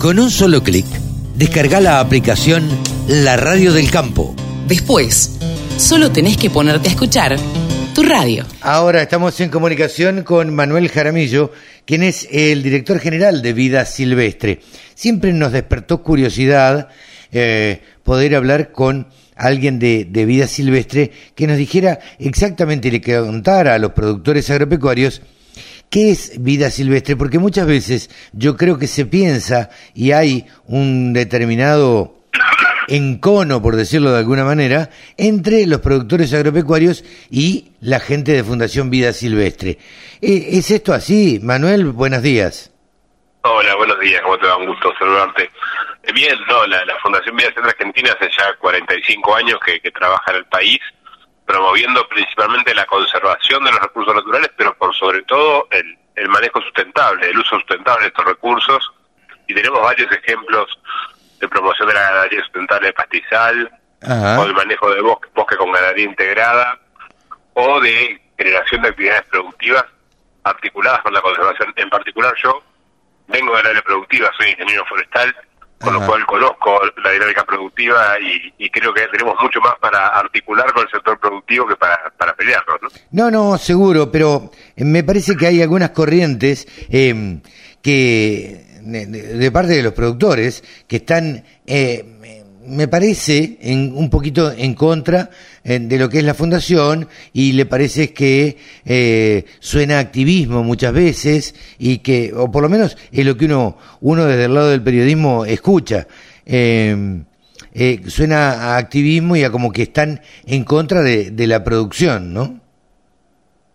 Con un solo clic, descarga la aplicación La Radio del Campo. Después, solo tenés que ponerte a escuchar tu radio. Ahora estamos en comunicación con Manuel Jaramillo, quien es el director general de Vida Silvestre. Siempre nos despertó curiosidad eh, poder hablar con alguien de, de, vida silvestre que nos dijera exactamente y le contara a los productores agropecuarios ¿Qué es vida silvestre? Porque muchas veces yo creo que se piensa y hay un determinado encono, por decirlo de alguna manera, entre los productores agropecuarios y la gente de Fundación Vida Silvestre. Eh, ¿Es esto así? Manuel, buenos días. Hola, buenos días, ¿cómo te va? Un gusto saludarte. Eh, bien, no, la, Fundación Vida Silvestre Argentina hace ya 45 años que trabaja en el país promoviendo principalmente la conservación de los recursos naturales, pero por sobre todo el, manejo sustentable, el uso sustentable de estos recursos. Y tenemos varios ejemplos de promoción de la ganadería sustentable de pastizal, o de manejo de bosque, bosque con ganadería integrada, o de generación de actividades productivas articuladas con la conservación. En particular yo vengo del área productiva, soy ingeniero forestal, con lo cual conozco la dinámica productiva y, creo que tenemos mucho más para articular con el sector productivo que para, para pelearnos. ¿no? no, seguro, pero eh, me parece que hay algunas corrientes eh, que de, parte de los productores que están eh, me parece en, un poquito en contra eh, de lo que es la fundación y le parece que eh, suena activismo muchas veces y que, o por lo menos es lo que uno, uno desde el lado del periodismo escucha. Eh, suena a activismo y a como que están en contra de, la producción, ¿no?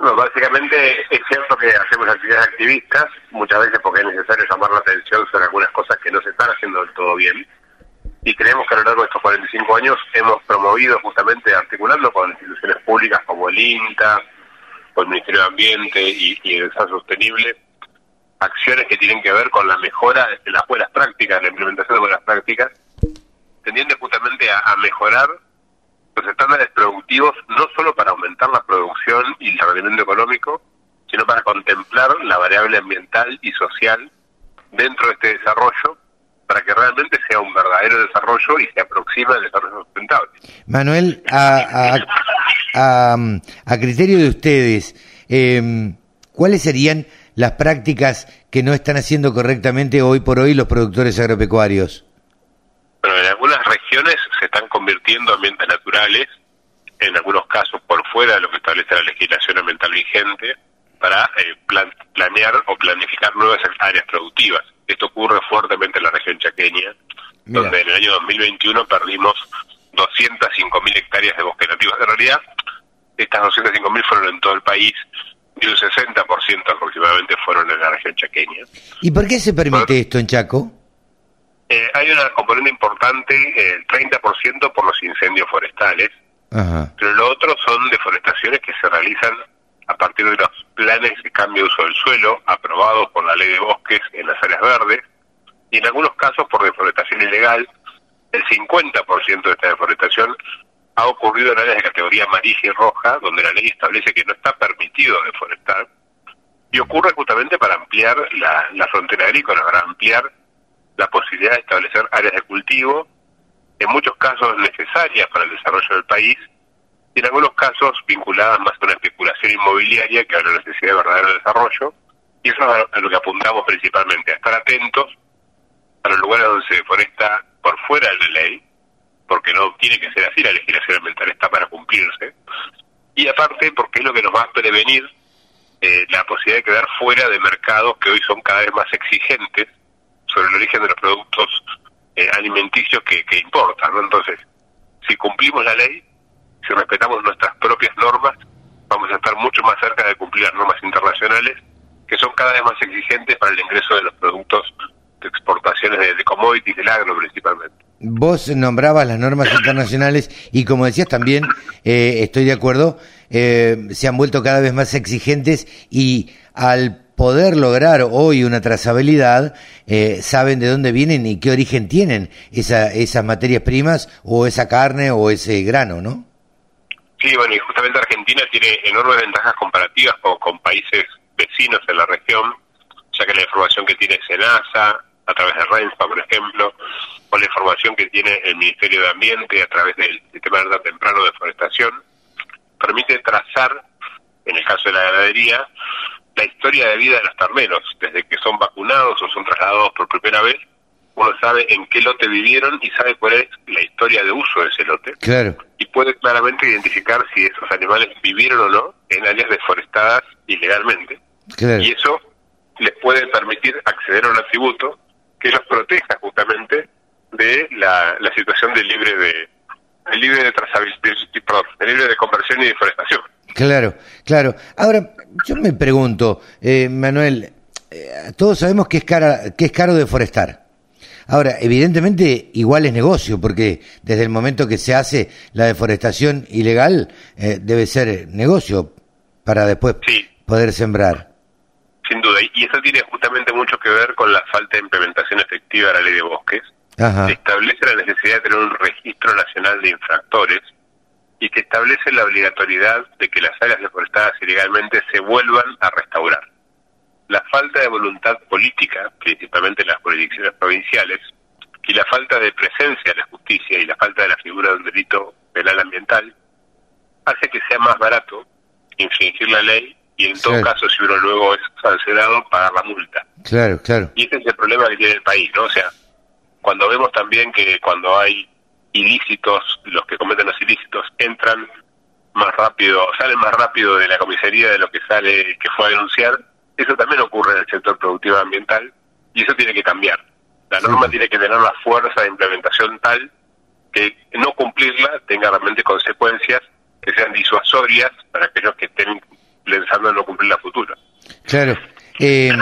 No, básicamente es cierto que hacemos actividades activistas, muchas veces porque es necesario llamar la atención sobre algunas cosas que no se están haciendo del todo bien y creemos que a lo largo de estos 45 años hemos promovido justamente articulando con instituciones públicas como el INTA, o el Ministerio de Ambiente y, el Desarrollo Sostenible, acciones que tienen que ver con la mejora de las buenas prácticas, la implementación de buenas prácticas, tendiendo justamente a, mejorar los estándares productivos, no solo para aumentar la producción y el rendimiento económico, sino para contemplar la variable ambiental y social dentro de este desarrollo para que realmente sea un verdadero desarrollo y se aproxime al desarrollo sustentable. Manuel, a, a, a, criterio de ustedes, eh, ¿cuáles serían las prácticas que no están haciendo correctamente hoy por hoy los productores agropecuarios? Bueno, en algunas regiones se están convirtiendo ambientes naturales, en algunos casos por fuera de lo que establece la legislación ambiental vigente, para eh, planear o planificar nuevas áreas productivas esto ocurre fuertemente en la región chaqueña, donde en el año 2021 perdimos 205.000 hectáreas de bosque nativo. En realidad, estas 205.000 fueron en todo el país y un 60% aproximadamente fueron en la región chaqueña. ¿Y por qué se permite esto en Chaco? Eh, hay una componente importante, el 30% por los incendios forestales, pero lo otro son deforestaciones que se realizan a partir de los planes de cambio de uso del suelo aprobados por la ley de bosques en las áreas verdes y en algunos casos por deforestación ilegal. El 50% de esta deforestación ha ocurrido en áreas de categoría amarilla y roja, donde la ley establece que no está permitido deforestar, y ocurre justamente para ampliar la, la frontera agrícola, para ampliar la posibilidad de establecer áreas de cultivo, en muchos casos necesarias para el desarrollo del país, y en algunos casos vinculadas más a una especulación inmobiliaria que a la necesidad de verdadero desarrollo. Y eso es a lo que apuntamos principalmente, a estar atentos a los lugares donde se deforesta por fuera de la ley, porque no tiene que ser así, la legislación ambiental está para cumplirse. Y aparte, porque es lo que nos va a prevenir eh, la posibilidad de quedar fuera de mercados que hoy son cada vez más exigentes sobre el origen de los productos eh, alimenticios que, que importan. ¿no? Entonces, si cumplimos la ley, si respetamos nuestras propias normas, vamos a estar mucho más cerca de cumplir las normas internacionales, que son cada vez más exigentes para el ingreso de los productos de exportaciones de, commodities, del agro principalmente. Vos nombrabas las normas internacionales y como decías también, eh, estoy de acuerdo, eh, se han vuelto cada vez más exigentes y al poder lograr hoy una trazabilidad, eh, saben de dónde vienen y qué origen tienen esa, esas materias primas o esa carne o ese grano, ¿no? Sí, bueno, y justamente Argentina tiene enormes ventajas comparativas con, países vecinos en la región, ya que la información que tiene SENASA, a través de RENSPA, por ejemplo, o la información que tiene el Ministerio de Ambiente a través del sistema de alerta temprano de forestación, permite trazar, en el caso de la ganadería, la historia de vida de los terneros, desde que son vacunados o son trasladados por primera vez, uno sabe en qué lote vivieron y sabe cuál es la historia de uso de ese lote. Claro. Y puede claramente identificar si esos animales vivieron o no en áreas deforestadas ilegalmente. Y eso les puede permitir acceder a un atributo que los proteja justamente de la, situación de libre de, libre de trazabilidad, de libre de conversión y deforestación. Claro, claro. Ahora, yo me pregunto, eh, Manuel, eh, todos sabemos que es, cara, que es caro deforestar. Ahora, evidentemente, igual es negocio, porque desde el momento que se hace la deforestación ilegal, eh, debe ser negocio para después poder sembrar. Sin duda, y eso tiene justamente mucho que ver con la falta de implementación efectiva de la ley de bosques. Se establece la necesidad de tener un registro nacional de infractores y que establece la obligatoriedad de que las áreas deforestadas ilegalmente se vuelvan a restaurar la falta de voluntad política, principalmente en las jurisdicciones provinciales, y la falta de presencia de la justicia y la falta de la figura de un delito penal ambiental, hace que sea más barato infringir la ley y en todo caso, si uno luego es sancionado, pagar la multa. Claro, claro. Y ese es el problema que tiene el país, ¿no? O sea, cuando vemos también que cuando hay ilícitos, los que cometen los ilícitos entran más rápido, salen más rápido de la comisaría de lo que sale que fue a denunciar, eso también ocurre en el sector productivo ambiental y eso tiene que cambiar. La norma tiene que tener la fuerza de implementación tal que no cumplirla tenga realmente consecuencias que sean disuasorias para aquellos que estén pensando en no cumplir la futura. Claro. Eh,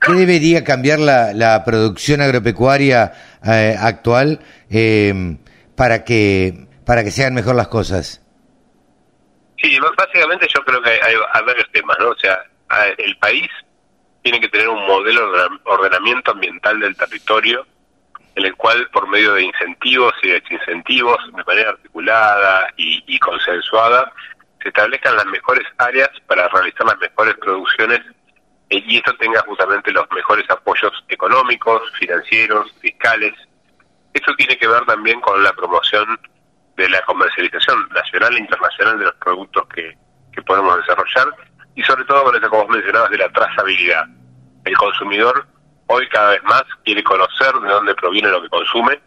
¿Qué debería cambiar la, la producción agropecuaria eh, actual eh, para que para que sean mejor las cosas? Sí, básicamente yo creo que hay, hay varios temas, ¿no? O sea, el país tiene que tener un modelo de ordenamiento ambiental del territorio en el cual por medio de incentivos y desincentivos de manera articulada y, consensuada se establezcan las mejores áreas para realizar las mejores producciones y esto tenga justamente los mejores apoyos económicos, financieros, fiscales. Eso tiene que ver también con la promoción de la comercialización nacional e internacional de los productos que, que podemos desarrollar y sobre todo con eso, como vos mencionabas, de la trazabilidad. El consumidor hoy cada vez más quiere conocer de dónde proviene lo que consume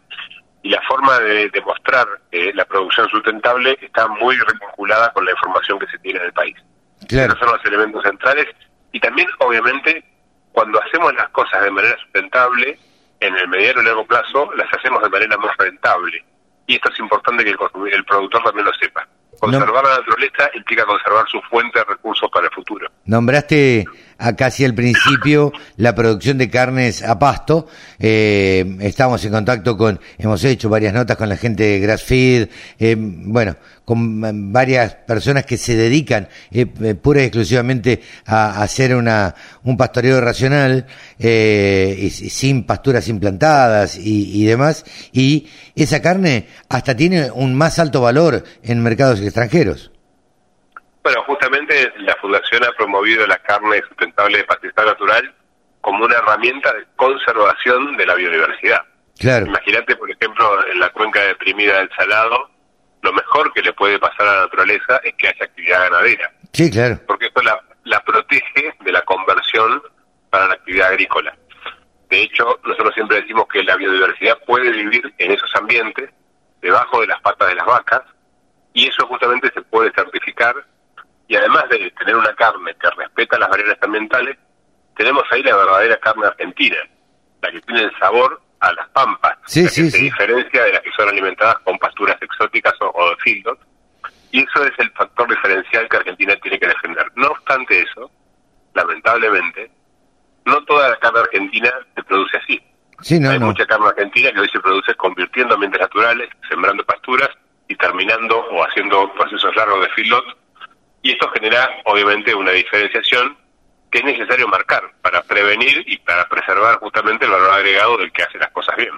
y la forma de demostrar eh, la producción sustentable está muy vinculada con la información que se tiene en el país. Esos son los elementos centrales y también, obviamente, cuando hacemos las cosas de manera sustentable, en el mediano y largo plazo, las hacemos de manera más rentable. Y esto es importante que el, el productor también lo sepa. Conservar la naturaleza implica conservar su fuente de recursos para el futuro. Nombraste a casi al principio la producción de carnes a pasto. Eh, estamos en contacto con, hemos hecho varias notas con la gente de Grassfeed, eh, bueno, con varias personas que se dedican eh, eh pura y exclusivamente a, hacer una, un pastoreo racional, y, sin pasturas implantadas y, y demás. Y esa carne hasta tiene un más alto valor en mercados extranjeros. Bueno, justamente la Fundación ha promovido la carne sustentable de pastizal natural como una herramienta de conservación de la biodiversidad. Claro. Imagínate, por ejemplo, en la cuenca deprimida del Salado, lo mejor que le puede pasar a la naturaleza es que haya actividad ganadera. Sí, claro. Porque eso la, la protege de la conversión para la actividad agrícola. De hecho, nosotros siempre decimos que la biodiversidad puede vivir en esos ambientes, debajo de las patas de las vacas, y eso justamente se puede certificar y además de tener una carne que respeta las barreras ambientales, tenemos ahí la verdadera carne argentina, la que tiene el sabor a las pampas, sí, la que se diferencia de las que son alimentadas con pasturas exóticas o, de filtros, y eso es el factor diferencial que Argentina tiene que defender. No obstante eso, lamentablemente, no toda la carne argentina se produce así. Hay mucha carne argentina que hoy se produce convirtiendo ambientes naturales, sembrando pasturas y terminando o haciendo procesos largos de filot y esto genera obviamente una diferenciación que es necesario marcar para prevenir y para preservar justamente el valor agregado del que hace las cosas bien.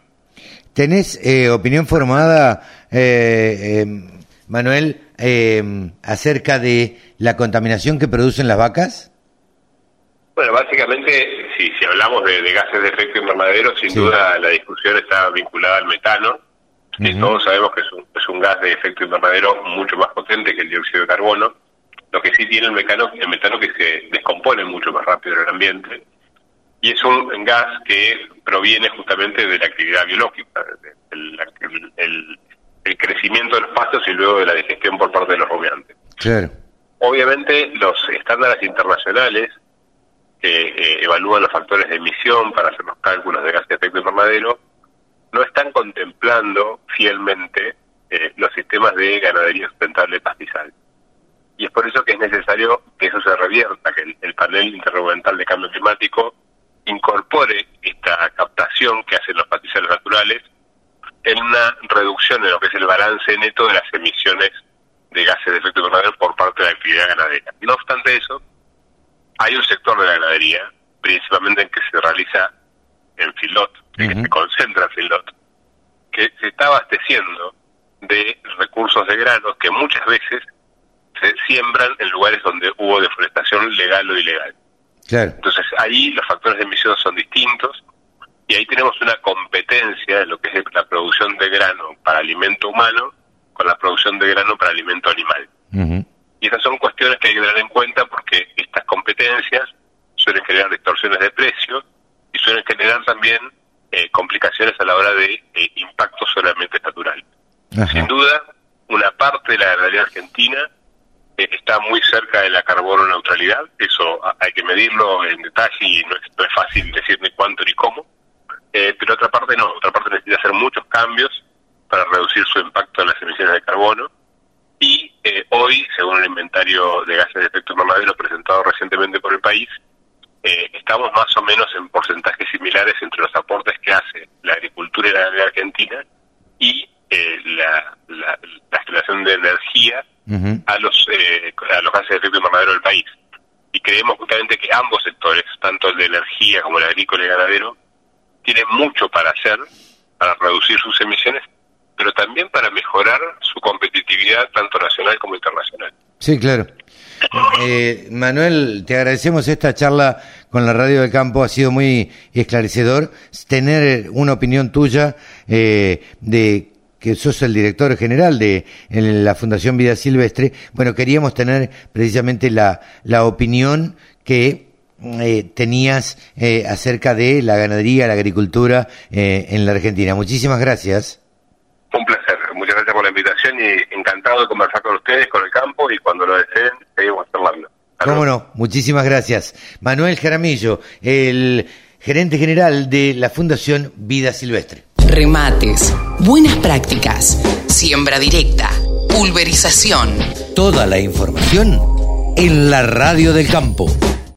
¿Tenés eh, opinión formada, eh, em, Manuel, em, acerca de la contaminación que producen las vacas? Bueno, básicamente si, si hablamos de, gases de efecto invernadero, sin duda la discusión está vinculada al metano. todos sabemos que es un, es un gas de efecto invernadero mucho más potente que el dióxido de carbono. Lo que sí tiene el, metano, el metano que se descompone mucho más rápido en el ambiente. Y es un gas que proviene justamente de la actividad biológica, del el, el, crecimiento de los pastos y luego de la digestión por parte de los rumiantes. Claro. Obviamente los estándares internacionales que eh, evalúan los factores de emisión para hacer los cálculos de gas de efecto invernadero no están contemplando fielmente eh, los sistemas de ganadería sustentable pastizal. Y es por eso que es necesario que eso se revierta, que el, panel intergubernamental de cambio climático incorpore esta captación que hacen los pastizales naturales en una reducción en lo que es el balance neto de las emisiones de gases de efecto invernadero por parte de la actividad ganadera. No obstante eso, hay un sector de la ganadería, principalmente en que se realiza en filot, en que se concentra en filot, que se está abasteciendo de recursos de granos que muchas veces se siembran en lugares donde hubo deforestación legal o ilegal. Entonces ahí los factores de emisión son distintos y ahí tenemos una competencia en lo que es la producción de grano para alimento humano con la producción de grano para alimento animal. Y esas son cuestiones que hay que tener en cuenta porque estas competencias suelen generar distorsiones de precios y suelen generar también eh, complicaciones a la hora de eh, impacto sobre el ambiente natural. Sin duda, una parte de la ganadería argentina está muy cerca de la carbono neutralidad, eso hay que medirlo en detalle y no es, fácil decir ni cuánto ni cómo, pero otra parte no, otra parte necesita hacer muchos cambios para reducir su impacto en las emisiones de carbono. Y eh, hoy, según el inventario de gases de efecto invernadero presentado recientemente por el país, eh, estamos más o menos en porcentajes similares entre los aportes que hace la agricultura y la ganadería argentina y eh, la, generación de energía a los a los gases de efecto invernadero del país. Y creemos justamente que ambos sectores, tanto el de energía como el agrícola y ganadero, tienen mucho para hacer para reducir sus emisiones pero también para mejorar su competitividad tanto nacional como internacional. Sí, claro. Eh, Manuel, te agradecemos esta charla con la Radio del Campo, ha sido muy esclarecedor. Tener una opinión tuya eh, de que sos el director general de la Fundación Vida Silvestre, bueno, queríamos tener precisamente la, la opinión que eh, tenías acerca de la ganadería, la agricultura en la Argentina. Muchísimas gracias. Un placer, muchas gracias por la invitación y encantado de conversar con ustedes, con el campo y cuando lo deseen seguimos hablando. Cómo no, muchísimas gracias. Manuel Jaramillo, el gerente general de la Fundación Vida Silvestre. Remates, buenas prácticas, siembra directa, pulverización. Toda la información en la radio del campo.